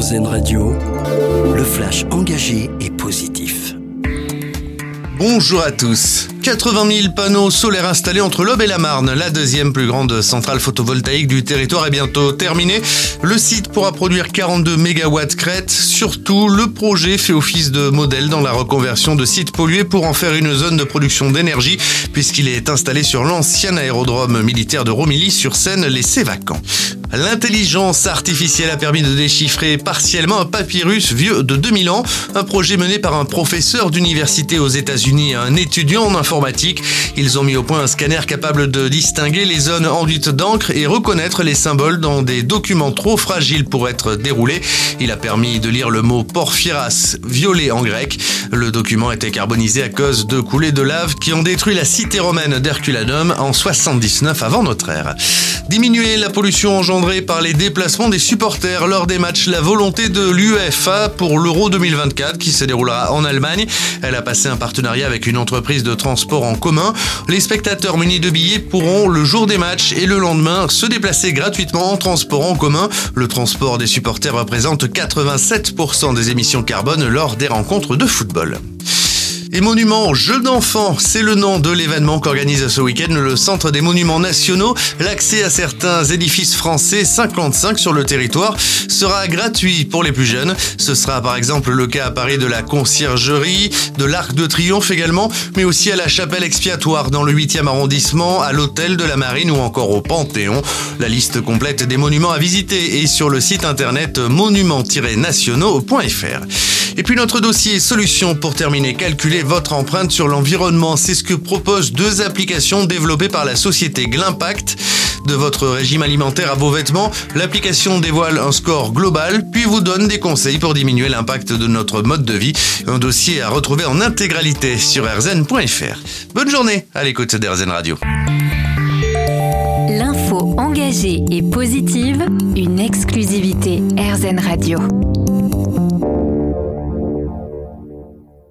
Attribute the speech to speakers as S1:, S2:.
S1: Radio, le flash engagé et positif.
S2: Bonjour à tous. 80 000 panneaux solaires installés entre l'Aube et la Marne. La deuxième plus grande centrale photovoltaïque du territoire est bientôt terminée. Le site pourra produire 42 MW crête. Surtout, le projet fait office de modèle dans la reconversion de sites pollués pour en faire une zone de production d'énergie puisqu'il est installé sur l'ancien aérodrome militaire de Romilly sur Seine, laissé vacant. L'intelligence artificielle a permis de déchiffrer partiellement un papyrus vieux de 2000 ans, un projet mené par un professeur d'université aux États-Unis et un étudiant en informatique. Ils ont mis au point un scanner capable de distinguer les zones enduites d'encre et reconnaître les symboles dans des documents trop fragiles pour être déroulés. Il a permis de lire le mot porphyras, violet en grec. Le document était carbonisé à cause de coulées de lave qui ont détruit la cité romaine d'Herculanum en 79 avant notre ère. Diminuer la pollution par les déplacements des supporters lors des matchs. La volonté de l'UEFA pour l'Euro 2024 qui se déroulera en Allemagne. Elle a passé un partenariat avec une entreprise de transport en commun. Les spectateurs munis de billets pourront le jour des matchs et le lendemain se déplacer gratuitement en transport en commun. Le transport des supporters représente 87% des émissions carbone lors des rencontres de football. Et Monument Jeux d'enfants, c'est le nom de l'événement qu'organise ce week-end le Centre des Monuments Nationaux. L'accès à certains édifices français, 55 sur le territoire, sera gratuit pour les plus jeunes. Ce sera par exemple le cas à Paris de la Conciergerie, de l'Arc de Triomphe également, mais aussi à la Chapelle Expiatoire dans le 8e arrondissement, à l'Hôtel de la Marine ou encore au Panthéon. La liste complète des monuments à visiter est sur le site internet monuments-nationaux.fr. Et puis notre dossier solution pour terminer, calculer votre empreinte sur l'environnement. C'est ce que proposent deux applications développées par la société Glimpact. De votre régime alimentaire à vos vêtements, l'application dévoile un score global, puis vous donne des conseils pour diminuer l'impact de notre mode de vie. Un dossier à retrouver en intégralité sur rzn.fr. Bonne journée à l'écoute d'RZN Radio.
S3: L'info engagée et positive, une exclusivité RZN Radio.